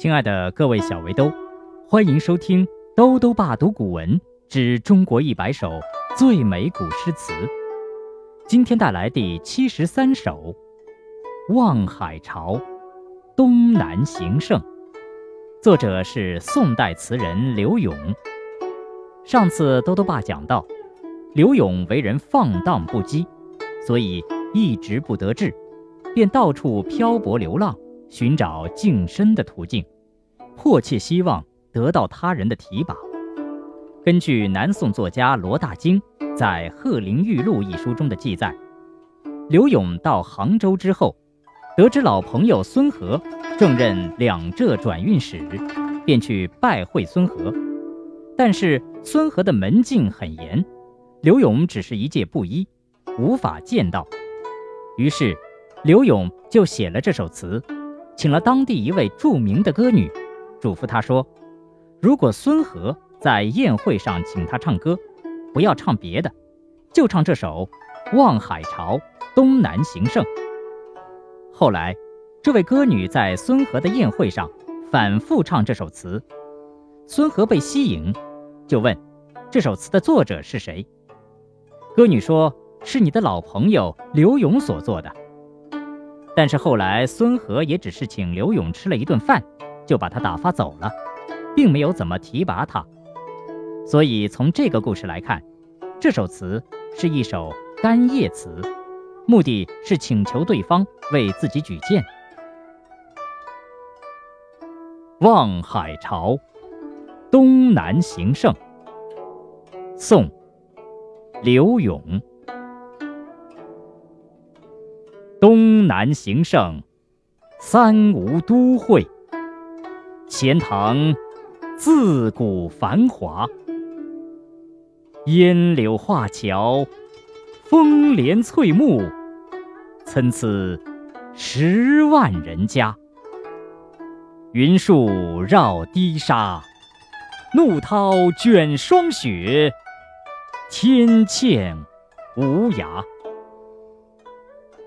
亲爱的各位小围兜，欢迎收听《兜兜爸读古文之中国一百首最美古诗词》。今天带来第七十三首《望海潮·东南行胜》，作者是宋代词人刘永。上次兜兜爸讲到，刘永为人放荡不羁，所以一直不得志，便到处漂泊流浪。寻找晋升的途径，迫切希望得到他人的提拔。根据南宋作家罗大经在《鹤林玉录》一书中的记载，刘永到杭州之后，得知老朋友孙和正任两浙转运使，便去拜会孙和。但是孙和的门禁很严，刘永只是一介布衣，无法见到。于是，刘永就写了这首词。请了当地一位著名的歌女，嘱咐她说：“如果孙和在宴会上请她唱歌，不要唱别的，就唱这首《望海潮·东南行胜》。”后来，这位歌女在孙和的宴会上反复唱这首词，孙和被吸引，就问：“这首词的作者是谁？”歌女说：“是你的老朋友刘永所作的。”但是后来，孙和也只是请刘永吃了一顿饭，就把他打发走了，并没有怎么提拔他。所以从这个故事来看，这首词是一首干谒词，目的是请求对方为自己举荐。《望海潮·东南行胜》宋·刘永。东南行胜，三吴都会。钱塘自古繁华，烟柳画桥，风帘翠幕，参差十万人家。云树绕堤沙，怒涛卷霜雪，天堑无涯。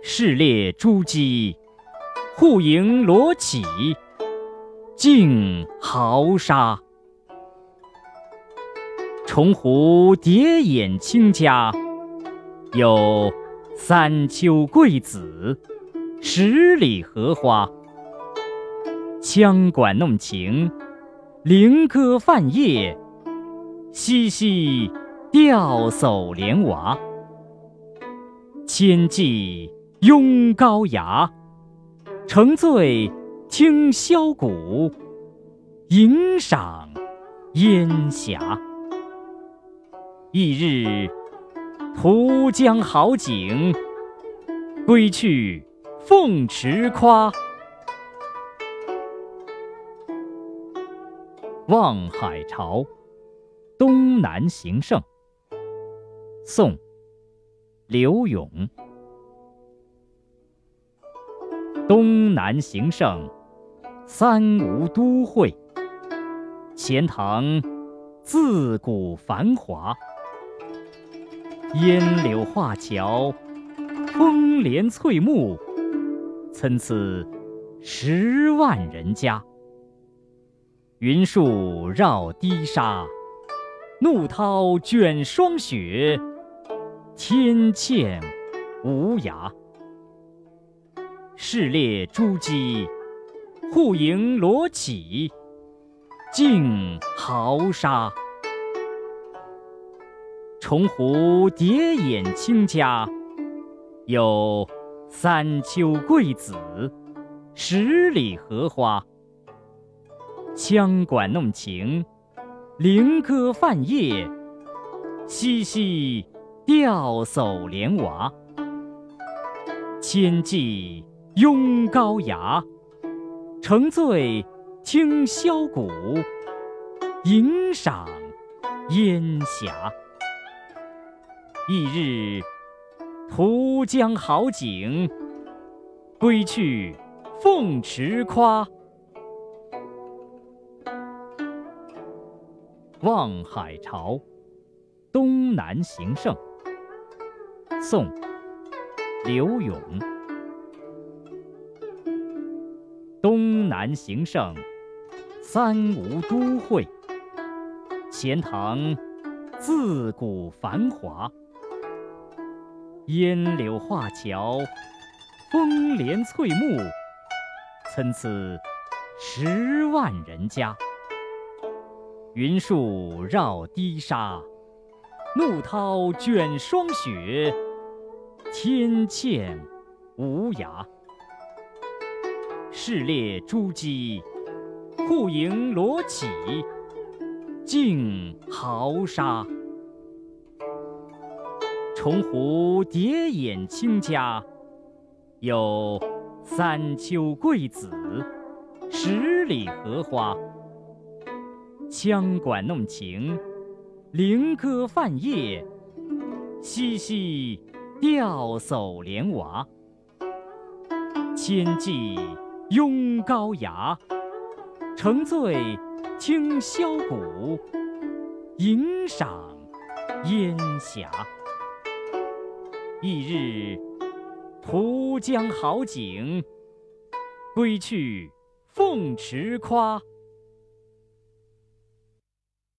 市猎朱鸡，户盈罗绮，竞豪沙。重湖叠眼清嘉，有三秋桂子，十里荷花。羌管弄晴，菱歌泛夜，嬉戏钓叟莲娃。千骑。拥高崖，乘醉听箫鼓，吟赏烟霞。翌日图江好景，归去凤池夸。《望海潮·东南行胜》宋·刘永。东南行胜，三吴都会。钱塘自古繁华，烟柳画桥，风帘翠幕，参差十万人家。云树绕堤沙，怒涛卷霜雪，天堑无涯。市猎朱鸡，户盈罗绮，竞豪沙。重湖叠眼清嘉，有三秋桂子，十里荷花。羌管弄晴，菱歌泛夜，嬉戏钓叟莲娃。千骑。拥高崖，乘醉听箫鼓，吟赏烟霞。翌日图江好景，归去凤池夸。《望海潮·东南行胜》宋·刘永。东南行胜，三吴都会。钱塘自古繁华，烟柳画桥，风帘翠幕，参差十万人家。云树绕堤沙，怒涛卷霜雪，天堑无涯。市猎朱鸡，户迎罗绮。竞豪沙，重湖叠眼清嘉，有三秋桂子，十里荷花。羌管弄晴，菱歌泛夜，嬉戏钓叟莲娃。千骑拥高崖，乘醉。听箫鼓，吟赏烟霞。翌日图江好景，归去凤池夸。